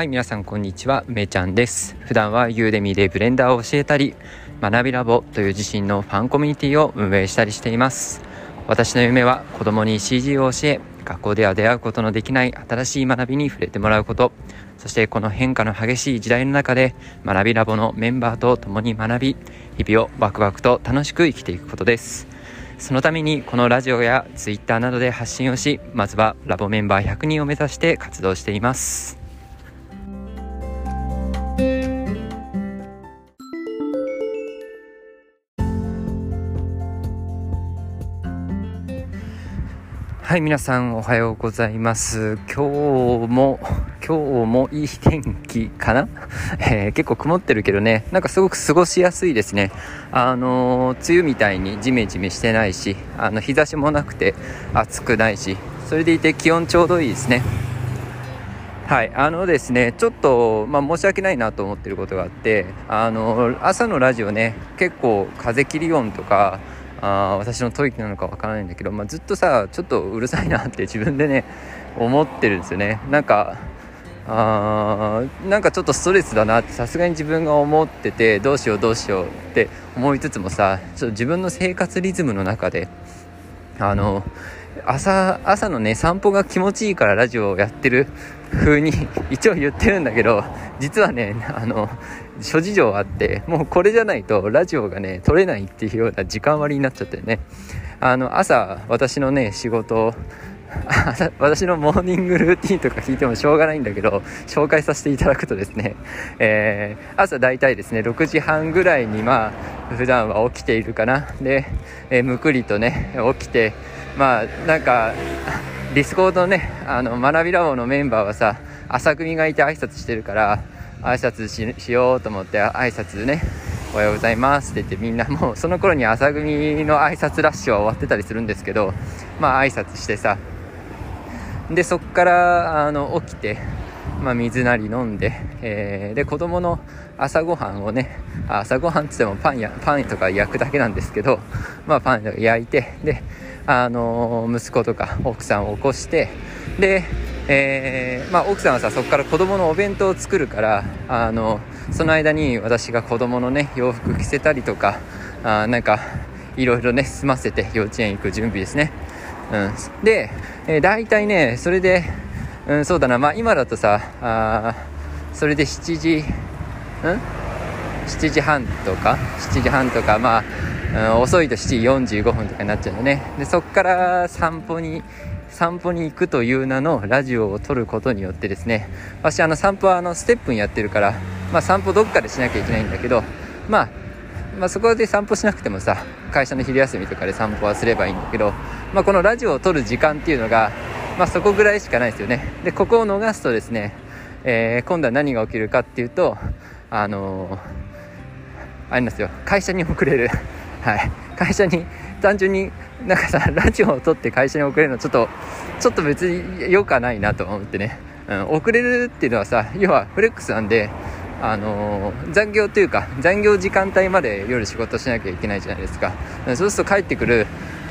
はい、皆さんこんにちは、めいちゃんです。普段はユーデミでブレンダーを教えたり、学びラボという自身のファンコミュニティを運営したりしています。私の夢は子供に CG を教え、学校では出会うことのできない新しい学びに触れてもらうこと、そしてこの変化の激しい時代の中で学びラボのメンバーと共に学び、日々をワクワクと楽しく生きていくことです。そのためにこのラジオやツイッターなどで発信をし、まずはラボメンバー100人を目指して活動しています。はい皆さんおはようございます。今日も今日もいい天気かな、えー、結構曇ってるけどね。なんかすごく過ごしやすいですね。あのー、梅雨みたいにジメジメしてないしあの日差しもなくて暑くないしそれでいて気温ちょうどいいですね。はいあのですねちょっと、まあ、申し訳ないなと思ってることがあってあの朝のラジオね結構風切り音とかあ私の吐息なのかわからないんだけど、まあ、ずっとさちょっとうるさいなって 自分でね思ってるんですよね。なんかあなんかちょっとストレスだなってさすがに自分が思っててどうしようどうしようって思いつつもさちょっと自分の生活リズムの中であの朝朝のね散歩が気持ちいいからラジオをやってる風に 一応言ってるんだけど実はねあの諸事情あってもうこれじゃないとラジオがね撮れないっていうような時間割になっちゃってね。あの朝私のね仕事私のモーニングルーティンとか聞いてもしょうがないんだけど紹介させていただくとですね、えー、朝大体ですね6時半ぐらいにまあ普段は起きているかな。で、えー、むくりとね起きてまあなんか Discord ねあの学びラボのメンバーはさ朝組がいて挨拶してるから挨拶しようと思って挨拶ねおはようございますって言ってみんなもうその頃に朝組の挨拶ラッシュは終わってたりするんですけどまあ挨拶してさでそっからあの起きて、まあ、水なり飲んで、えー、で子供の朝ごはんをね朝ごはんっつってもパンやパンとか焼くだけなんですけど、まあ、パンとか焼いてであの息子とか奥さんを起こしてでえー、まあ、奥さんはさそこから子供のお弁当を作るからあのその間に私が子供のね洋服着せたりとかあなんかいろいろね済ませて幼稚園行く準備ですね、うん、で、えー、大体ねそれで、うん、そうだな。まあ今だとさあそれで7時うん？7時半とか？7時半とかまあ、遅いと7時45分とかになっちゃうよね。でそこから散歩に散歩に行くという名のラジオを撮ることによってですね。私あの散歩はあのステップンやってるから、まあ、散歩どっかでしなきゃいけないんだけど、まあ、まあそこで散歩しなくてもさ会社の昼休みとかで散歩はすればいいんだけど、まあ、このラジオを撮る時間っていうのが、まあ、そこぐらいしかないですよね。でここを逃すとですね、えー、今度は何が起きるかっていうとあのー、あれなんですよ。会社に遅れる。はい。会社に単純になんかさラジオを撮って会社に遅れるのちょっとちょっと別に良くはないなと思ってね、うん、遅れるっていうのはさ要はフレックスなんであのー、残業というか残業時間帯まで夜仕事しなきゃいけないじゃないですか。そうすると帰ってくる、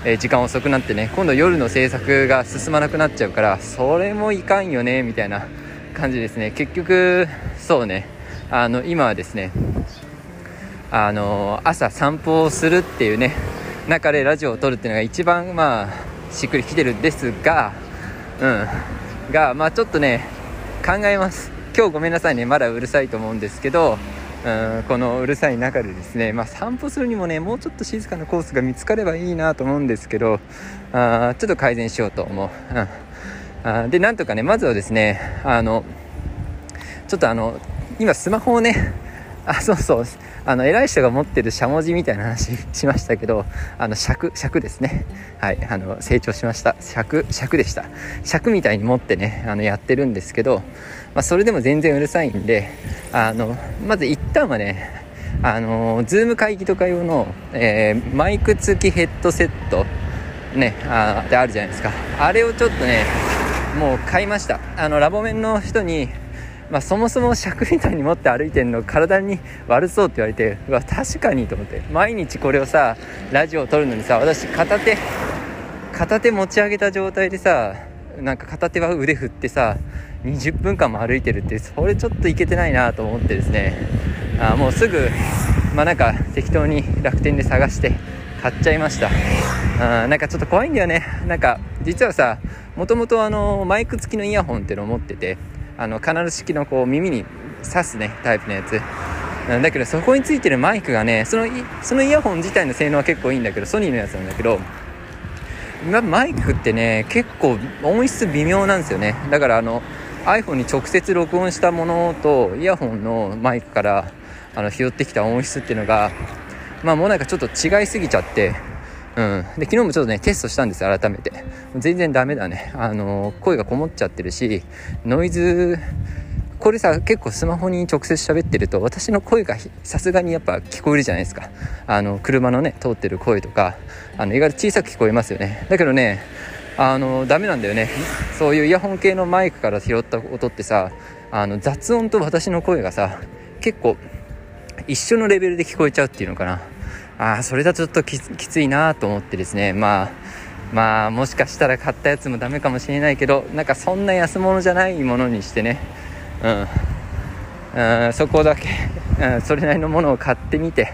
え、時間遅くなってね今度夜の制作が進まなくなっちゃうからそれもいかんよねみたいな感じですね。結局そうね。あの今はですねあの朝散歩をするっていうね中でラジオを撮るっていうのが一番まあしっくりきてるんですがうん。がまあちょっとね考えます。今日ごめんなさいね。まだうるさいと思うんですけどうんこのうるさい中でですね、まあ、散歩するにもねもうちょっと静かなコースが見つかればいいなと思うんですけどあちょっと改善しようと思う、うん、あでなんとかねまずはですねあのちょっとあの今スマホをねあそうそう。あの偉い人が持ってるしゃもじみたいな話 しましたけどあの尺尺ですね。はい。あの成長しました。尺尺でした。尺みたいに持ってねあのやってるんですけど、まあ、それでも全然うるさいんであのまず一旦はねあのズーム会議とか用の、えー、マイク付きヘッドセットねあであるじゃないですか。あれをちょっとねもう買いました。あのラボメンの人にまあ、そもそも尺みたいに持って歩いてるの体に悪そうって言われてうわ確かにと思って。毎日これをさラジオを撮るのにさ私片手片手持ち上げた状態でさなんか片手は腕振ってさ20分間も歩いてるってそれちょっといけてないなと思ってですね。あもうすぐまあなんか適当に楽天で探して買っちゃいました。あなんかちょっと怖いんだよね。なんか実はさもともとあのマイク付きのイヤホンっていうのを持っててあのカナル式のこう耳に刺すねタイプのやつ。だけどそこについてるマイクがねそのそのイヤホン自体の性能は結構いいんだけどソニーのやつなんだけどマイクってね結構音質微妙なんですよね。だからあの iPhone に直接録音したものとイヤホンのマイクからあの拾ってきた音質っていうのがまあもうなんかちょっと違いすぎちゃってうん、で昨日もちょっとねテストしたんです改めて。全然ダメだね。あの声がこもっちゃってるしノイズこれさ結構スマホに直接喋ってると私の声がさすがにやっぱ聞こえるじゃないですか。あの車のね通ってる声とかあの意外と小さく聞こえますよね。だけどねあのダメなんだよね。そういうイヤホン系のマイクから拾った音ってさあの雑音と私の声がさ結構一緒のレベルで聞こえちゃうっていうのかな。あそれだとちょっときついなと思ってですね。まあまあもしかしたら買ったやつもダメかもしれないけどなんかそんな安物じゃないものにしてね。うん、そこだけ、うん、それなりのものを買ってみて、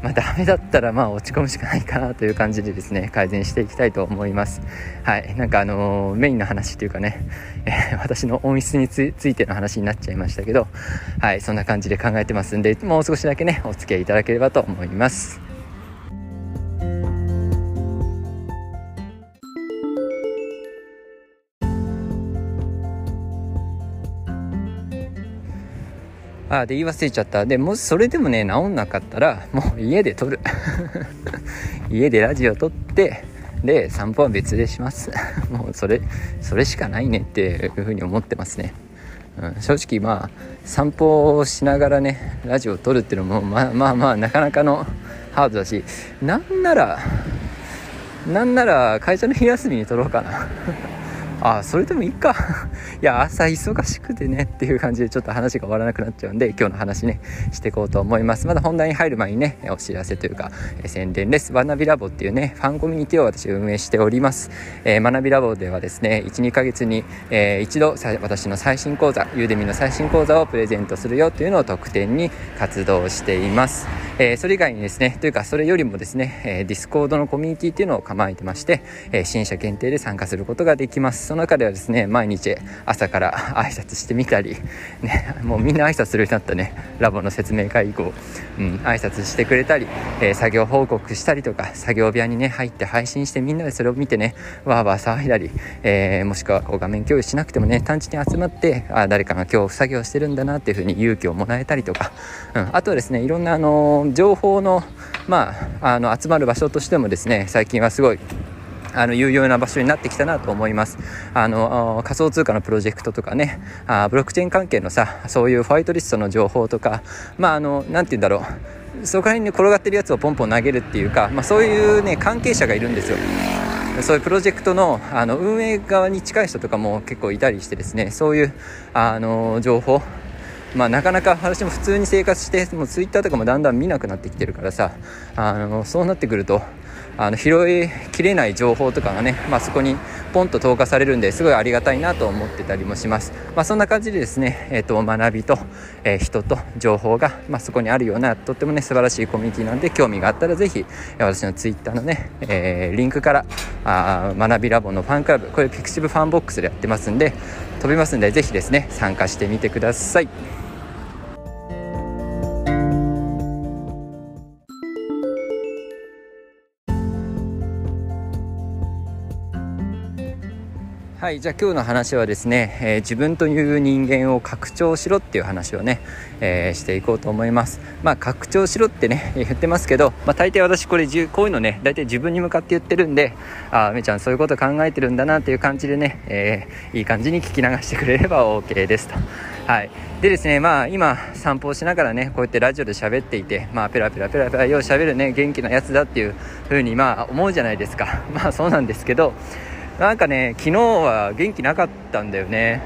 まあ、ダメだったらまあ落ち込むしかないかなという感じでですね改善していきたいと思います。はい。なんかあのー、メインの話というかね、えー、私の音質についての話になっちゃいましたけどはい。そんな感じで考えてますんでもう少しだけねお付き合いいただければと思います。あで言い忘れちゃった。でもしそれでもね治んなかったらもう家で撮る。家でラジオ撮ってで散歩は別でします。もうそれそれしかないねっていうふうに思ってますね、うん、正直まあ散歩をしながらねラジオを撮るっていうのもまあまあまあなかなかのハードだしなんならなんなら会社の昼休みに撮ろうかな。あそれでもいいか。いや朝忙しくてねっていう感じでちょっと話が終わらなくなっちゃうんで今日の話ねしていこうと思います。まだ本題に入る前にねお知らせというか、宣伝です。学びラボっていうねファンコミュニティを私運営しております、えー、学びラボではですね1、2ヶ月に、えー、一度私の最新講座 Udemy の最新講座をプレゼントするよというのを特典に活動しています、えー、それ以外にですねというかそれよりもですね、え、 Discord のコミュニティっていうのを構えてまして、え、支援者限定で参加することができます。その中ではですね毎日朝から挨拶してみたり、ね、もうみんな挨拶するようになったね。ラボの説明会以降、うん、挨拶してくれたり、えー、作業報告したりとか作業部屋にね入って配信してみんなでそれを見てねわーわー騒いだり、えー、もしくはこう画面共有しなくてもね単純に集まってあ誰かが今日作業してるんだなっていうふうに勇気をもらえたりとか、うん、あとはですねいろんなあの情報の,、まあ、あの集まる場所としてもですね最近はすごいあの有用な場所になってきたなと思います。あの仮想通貨のプロジェクトとかね。あブロックチェーン関係のさそういうファイトリストの情報とか。まああのなて言うんだろう。そこら辺に転がってるやつをポンポン投げるっていうか、まあ、そういうね関係者がいるんですよ。そういうプロジェクトのあの運営側に近い人とかも結構いたりしてですね。そういうあの情報。まあ、なかなか私も普通に生活してもうツイッターとかもだんだん見なくなってきてるからさ。あのそうなってくるとあの拾いきれない情報とかがね、まあ、そこにポンと投下されるんですごいありがたいなと思ってたりもします、まあ、そんな感じでですね、えーと、学びと、えー、人と情報が、まあ、そこにあるようなとってもね素晴らしいコミュニティなんで興味があったらぜひ私のツイッターのね、えー、リンクからあ学びラボのファンクラブこれ pixivFANBOX でやってますんで飛びますんでぜひですね参加してみてください。はいじゃあ今日の話はですね、えー、自分という人間を拡張しろっていう話をね、えー、していこうと思います。まあ拡張しろってね 言ってますけど、まあ、大抵私これこういうのね大体自分に向かって言ってるんでああめちゃんそういうこと考えてるんだなっていう感じでね、えー、いい感じに聞き流してくれれば OK ですと。はい。でですねまあ今散歩をしながらねこうやってラジオで喋っていてまあペラペラペラペラよう喋るね元気なやつだっていう風にまあ思うじゃないですか。まあそうなんですけどなんかね昨日は元気なかったんだよね。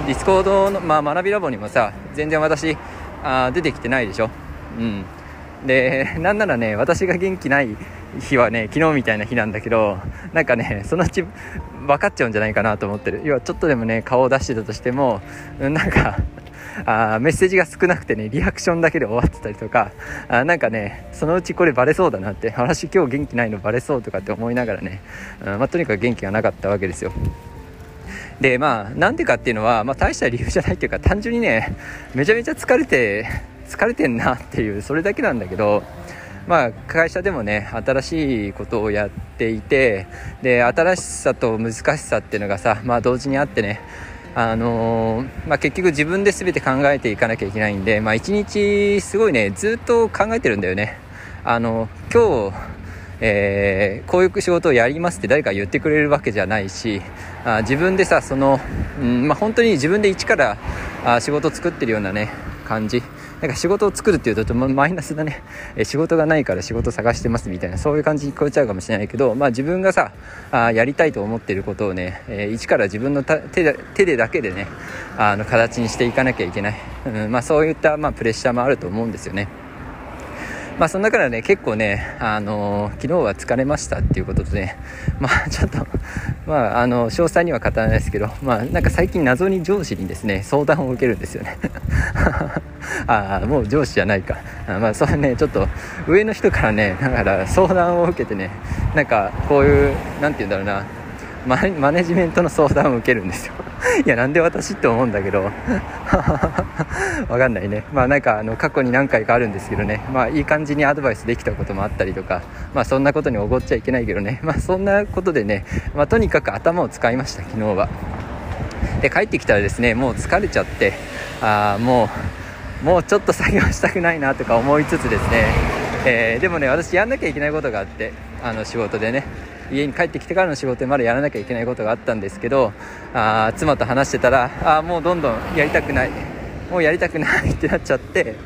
うん。 Discord の、まあ、学びラボにもさ全然私あ出てきてないでしょ。うん。で なんならね私が元気ない日はね昨日みたいな日なんだけどなんかねそのうち分かっちゃうんじゃないかなと思ってる。要はちょっとでもね顔を出してたとしてもなんかあメッセージが少なくてねリアクションだけで終わってたりとかあなんかねそのうちこれバレそうだなって私今日元気ないのバレそうとかって思いながらね、うんまあ、とにかく元気がなかったわけですよ。でまあなんでかっていうのは、まあ、大した理由じゃないっていうか単純にねめちゃめちゃ疲れて疲れてんなっていうそれだけなんだけどまあ、会社でもね新しいことをやっていてで新しさと難しさっていうのがさ、まあ、同時にあってねあのー、まあ、結局自分で全て考えていかなきゃいけないんで、まあ、1日すごいねずっと考えてるんだよね。あの今日、えー、こういう仕事をやりますって誰か言ってくれるわけじゃないしあ自分でさその、うんまあ、本当に自分で一からあ仕事を作ってるようなね感じ。なんか仕事を作るっていうととマイナスだね、え仕事がないから仕事探してますみたいなそういう感じに聞こえちゃうかもしれないけど、まあ、自分がさあやりたいと思っていることをね、えー、一から自分の手で手でだけでねあの形にしていかなきゃいけない、うんまあ、そういった、まあ、プレッシャーもあると思うんですよね。まあ、その中でね、結構ね、あのー、昨日は疲れましたっていうことでね、まあ、ちょっと、まあ、あの、詳細には語らないですけど、まあ、なんか最近謎に上司にですね、相談を受けるんですよね。ああ、もう上司じゃないか。あまあ、それね、ちょっと、上の人からね、だから相談を受けてね、なんか、こういう、なんて言うんだろうな、マネジメントの相談を受けるんですよ。いやなんで私って思うんだけど。わかんないね。まあなんかあの過去に何回かあるんですけどね。まあいい感じにアドバイスできたこともあったりとか。まあそんなことにおごっちゃいけないけどね。まあそんなことでね。まあとにかく頭を使いました昨日は。で帰ってきたらですねもう疲れちゃって。ああもうもうちょっと作業したくないなとか思いつつですね、えー、でもね私やんなきゃいけないことがあって。あの仕事でね。家に帰ってきてからの仕事でまだやらなきゃいけないことがあったんですけどあ妻と話してたらあもうどんどんやりたくない。もうやりたくないってなっちゃって、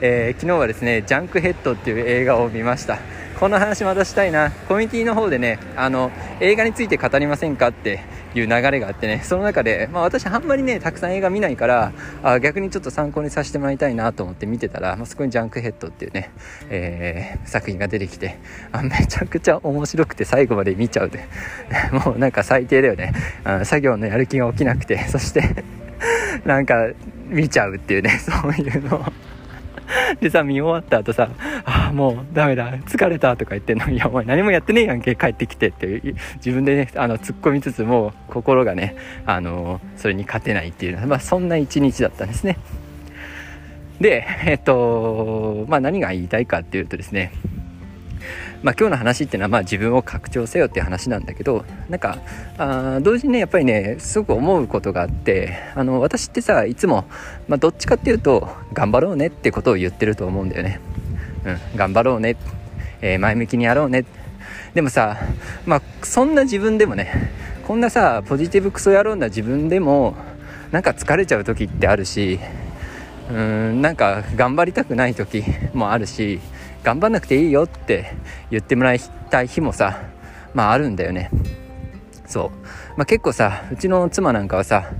えー、昨日はですね「ジャンクヘッド」っていう映画を見ました。この話またしたいな。コミュニティの方でねあの映画について語りませんかっていう流れがあってね。その中で、まあ、私あんまりねたくさん映画見ないからあ逆にちょっと参考にさせてもらいたいなと思って見てたら、まあ、そこに「ジャンクヘッド」っていうね、えー、作品が出てきてあめちゃくちゃ面白くて最後まで見ちゃうで もうなんか最低だよね。あ作業のやる気が起きなくてそして なんか見ちゃうっていうね。そういうの。でさ、見終わった後さ、あ もうダメだ、疲れたとか言ってんの。いや、お前何もやってねえやんけ、帰ってきてって自分でね、あの、突っ込みつつも、心がね、あの、それに勝てないっていう、まあ、そんな一日だったんですね。で、えっと、まあ、何が言いたいかっていうとですね、まあ、今日の話っていうのはまあ自分を拡張せよっていう話なんだけどなんかあ同時にねやっぱりねすごく思うことがあってあの私ってさいつも、まあ、どっちかっていうと頑張ろうねってことを言ってると思うんだよね、うん、頑張ろうね、えー、前向きにやろうね。でもさ、まあ、そんな自分でもねこんなさポジティブクソ野郎な自分でもなんか疲れちゃう時ってあるしうんなんか頑張りたくない時もあるし頑張んなくていいよって言ってもらいたい日もさまああるんだよね。そう、まあ、結構さうちの妻なんかはさ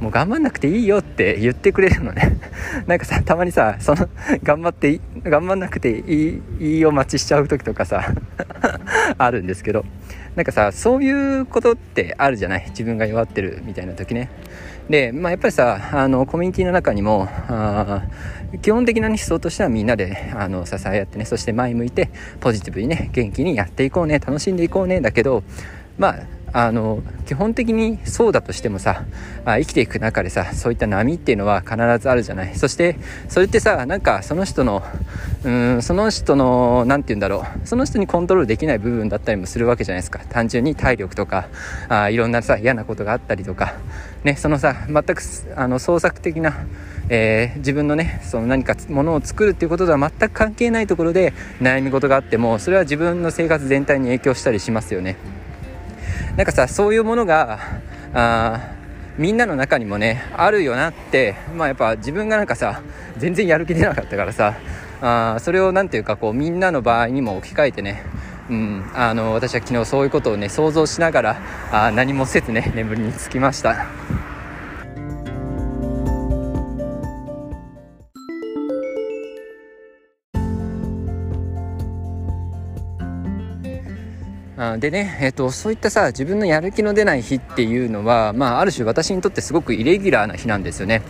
もう頑張んなくていいよって言ってくれるのね。なんかさたまにさその 頑張って頑張んなくていいいいお待ちしちゃう時とかさ あるんですけど。なんかさそういうことってあるじゃない？自分が弱ってるみたいな時ね。で、まあ、やっぱりさあのコミュニティの中にもあ基本的な思想としてはみんなであの支え合ってねそして前向いてポジティブにね元気にやっていこうね楽しんでいこうねだけどまああの基本的にそうだとしてもさあ生きていく中でさそういった波っていうのは必ずあるじゃない。そしてそれってさなんかその人のうんその人の何て言うんだろう。その人にコントロールできない部分だったりもするわけじゃないですか。単純に体力とかあいろんなさ嫌なことがあったりとか。ねそのさ全くあの創作的なえー、自分のねその何かものを作るっていうこととは全く関係ないところで悩み事があってもそれは自分の生活全体に影響したりしますよね。なんかさそういうものがあみんなの中にもねあるよなってまあやっぱ自分がなんかさ全然やる気出なかったからさあそれを何ていうかこうみんなの場合にも置き換えてねうん、あの私は昨日そういうことをね想像しながらあ何もせずね眠りにつきました。でね、えーと、そういったさ自分のやる気の出ない日っていうのは、まあ、ある種私にとってすごくイレギュラーな日なんですよね。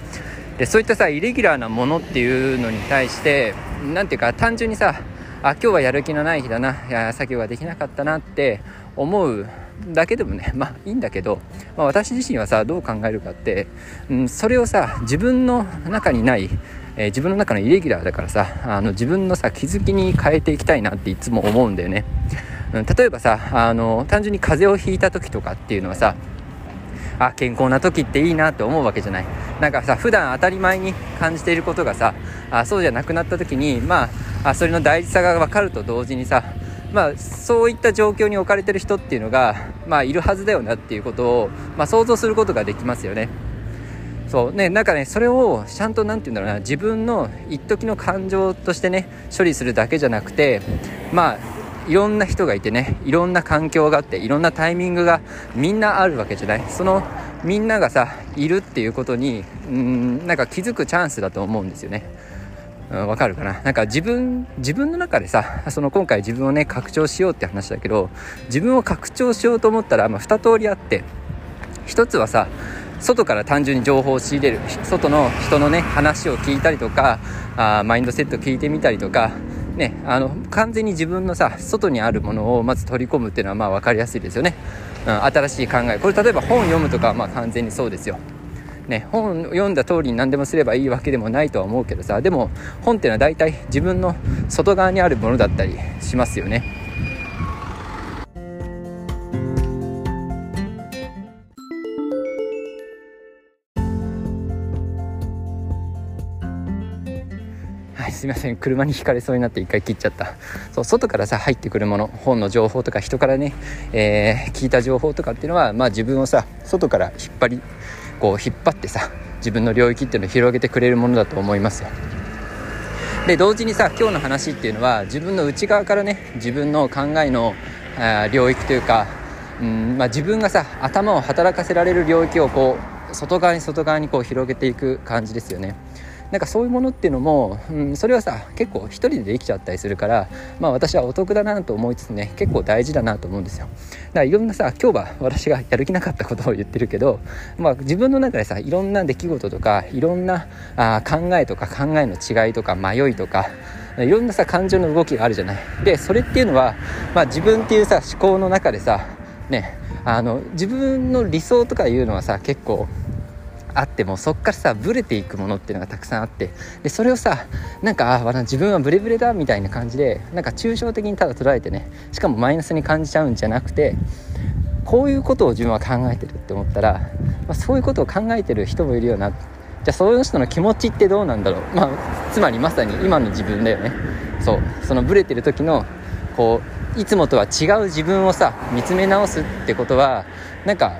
でそういったさイレギュラーなものっていうのに対して何ていうか単純にさあ今日はやる気のない日だないや作業ができなかったなって思うだけでもねまあいいんだけど、まあ、私自身はさどう考えるかって、うん、それをさ自分の中にないえー、自分の中のイレギュラーだからさあの自分のさ気づきに変えていきたいなっていつも思うんだよね、うん、例えばさあの単純に風邪をひいた時とかっていうのはさあ健康な時っていいなって思うわけじゃないなんかさ普段当たり前に感じていることがさあそうじゃなくなった時にまあそれの大事さが分かると同時にさまあ、そういった状況に置かれてる人っていうのが、まあ、いるはずだよなっていうことを、まあ、想像することができますよね。そうねなんかねそれをちゃんと何て言うんだろうな自分の一時の感情としてね処理するだけじゃなくてまあいろんな人がいてねいろんな環境があっていろんなタイミングがみんなあるわけじゃない？そのみんながさいるっていうことにうんなんか気づくチャンスだと思うんですよね。わ、かるかな？なんか自分自分の中でさその今回自分をね拡張しようって話だけど自分を拡張しようと思ったら、まあ、2通りあって1つはさ外から単純に情報を仕入れる。外の人のね話を聞いたりとかあマインドセット聞いてみたりとかね、あの完全に自分のさ外にあるものをまず取り込むっていうのはまあ分かりやすいですよね、うん、新しい考え。これ例えば本読むとかはまあ完全にそうですよ。ね、本読んだ通りに何でもすればいいわけでもないとは思うけどさでも本っていうのは大体自分の外側にあるものだったりしますよね。すいません。車にひかれそうになって一回切っちゃった。そう外からさ入ってくるもの本の情報とか人からね、えー、聞いた情報とかっていうのは、まあ、自分をさ外から引っ張りこう引っ張ってさ自分の領域っていうのを広げてくれるものだと思いますよ。で同時にさ今日の話っていうのは自分の内側からね自分の考えのあ領域というかうんまあ、自分がさ頭を働かせられる領域をこう外側に外側にこう広げていく感じですよね。なんかそういうものっていうのも、うん、それはさ結構一人でできちゃったりするからまあ私はお得だなと思いつつね結構大事だなと思うんですよ。だからいろんなさ今日は私がやる気なかったことを言ってるけど、まあ、自分の中でさいろんな出来事とかいろんなあ考えとか考えの違いとか迷いとかいろんなさ感情の動きがあるじゃない。でそれっていうのは、まあ、自分っていうさ思考の中でさねあの自分の理想とかいうのはさ結構あってもそっからさブレていくものっていうのがたくさんあってでそれをさなんかあ自分はブレブレだみたいな感じでなんか抽象的にただ捉えてねしかもマイナスに感じちゃうんじゃなくてこういうことを自分は考えてるって思ったら、まあ、そういうことを考えてる人もいるよな。じゃあそういう人の気持ちってどうなんだろう、まあ、つまりまさに今の自分だよね。そう。そのブレてる時のこういつもとは違う自分をさ見つめ直すってことはなんか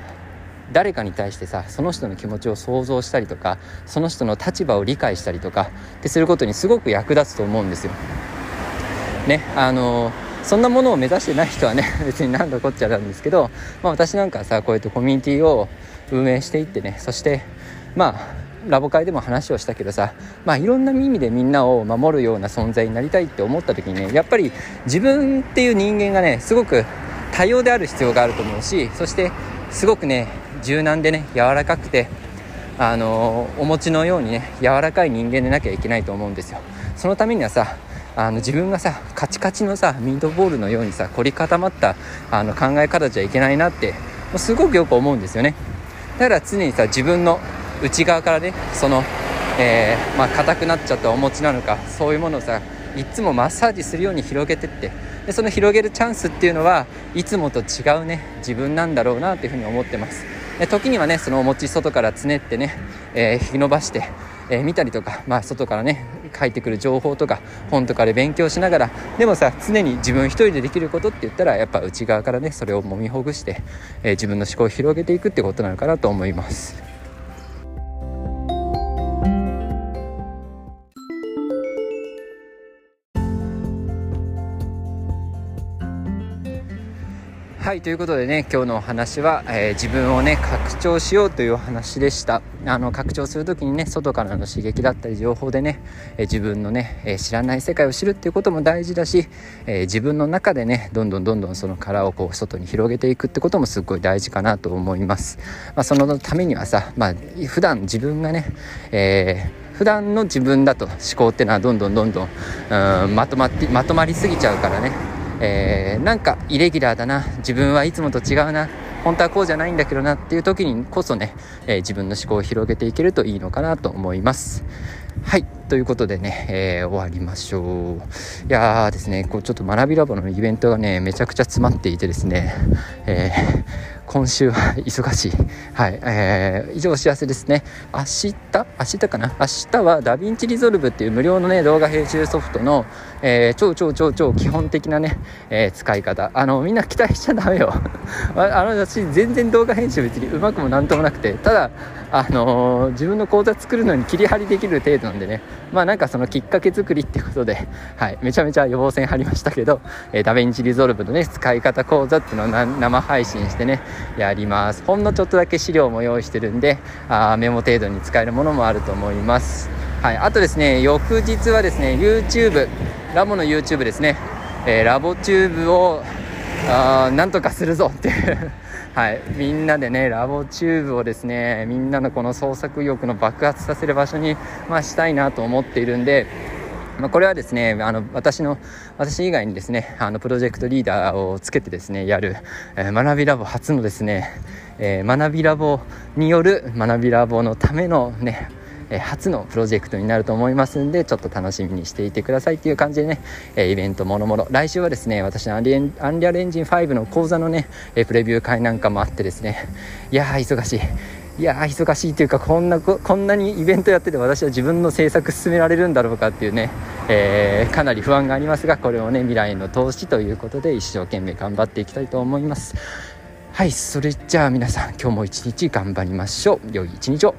誰かに対してさその人の気持ちを想像したりとかその人の立場を理解したりとかってすることにすごく役立つと思うんですよ。ねあのそんなものを目指してない人はね 別に何のこっちゃなんですけど、まあ、私なんかさこうやってコミュニティを運営していってねそしてまあラボ会でも話をしたけどさ、まあ、いろんな意味でみんなを守るような存在になりたいって思った時にねやっぱり自分っていう人間がねすごく多様である必要があると思うしそしてすごくね柔軟でね柔らかくてあのお餅のようにね柔らかい人間でなきゃいけないと思うんですよ。そのためにはさあの自分がさカチカチのさミートボールのようにさ凝り固まったあの考え方じゃいけないなってすごくよく思うんですよね。だから常にさ自分の内側からねその、えー、まあ硬くなっちゃったお餅なのかそういうものをさいつもマッサージするように広げてってでその広げるチャンスっていうのはいつもと違うね自分なんだろうなというふうに思ってます。で時にはねそのお餅外からつねってね、えー、引き伸ばして、えー、見たりとか、まあ、外からね書いてくる情報とか本とかで勉強しながらでもさ常に自分一人でできることって言ったらやっぱ内側からねそれをもみほぐして、えー、自分の思考を広げていくってことなのかなと思います。はいということでね今日のお話は、えー、自分をね拡張しようというお話でした。あの拡張する時にね外からの刺激だったり情報でね、えー、自分のね、えー、知らない世界を知るっていうことも大事だし、え自分の中でねどんどんどんどんその殻をこう外に広げていくってこともすっごい大事かなと思います、まあ、そのためにはさまあ普段自分がね、えー普段の自分だと思考ってのはどんどんどんどんうんまとまってまとまりすぎちゃうからねえー、なんかイレギュラーだな。自分はいつもと違うな。本当はこうじゃないんだけどなっていう時にこそね、えー、自分の思考を広げていけるといいのかなと思います。はい。ということでね、えー、終わりましょう。いやーですねこうちょっと学びラボのイベントがねめちゃくちゃ詰まっていてですね、えー今週は忙しい。はい。えー、以上お知らせですね。明日明日かな？明日は DaVinci Resolve っていう無料のね、動画編集ソフトの、えー、超超超超基本的なね、えー、使い方。あの、みんな期待しちゃダメよ。あの、私全然動画編集別にうまくもなんともなくて、ただ、あのー、自分の講座作るのに切り張りできる程度なんでね、まあなんかそのきっかけ作りってことで、はい、めちゃめちゃ予防線張りましたけど、えー、 DaVinci Resolve のね、使い方講座っていうのを生配信してね、やります。ほんのちょっとだけ資料も用意してるんであメモ程度に使えるものもあると思います。はい。あとですね翌日はですね YouTube ラボの YouTube ですね、えー、ラボチューブをあなんとかするぞっていう。はい、みんなでねラボチューブをですねみんなのこの創作意欲の爆発させる場所に、まあ、したいなと思っているんでまあ、これはですねあの私の私以外にですねあのプロジェクトリーダーをつけてですねやる、えー、学びラボ初のですね、えー、学びラボによる学びラボのためのねえ初のプロジェクトになると思いますんでちょっと楽しみにしていてくださいっていう感じでね、えイベントもろもろ。来週はですね私のアンリアルエンジン5の講座のね、えプレビュー会なんかもあってですねいやー忙しい。いや忙しいというかこんなこんなにイベントやってて私は自分の制作進められるんだろうかっていうね、えー、かなり不安がありますがこれをね未来への投資ということで一生懸命頑張っていきたいと思います。はいそれじゃあ皆さん今日も一日頑張りましょう。良い一日を。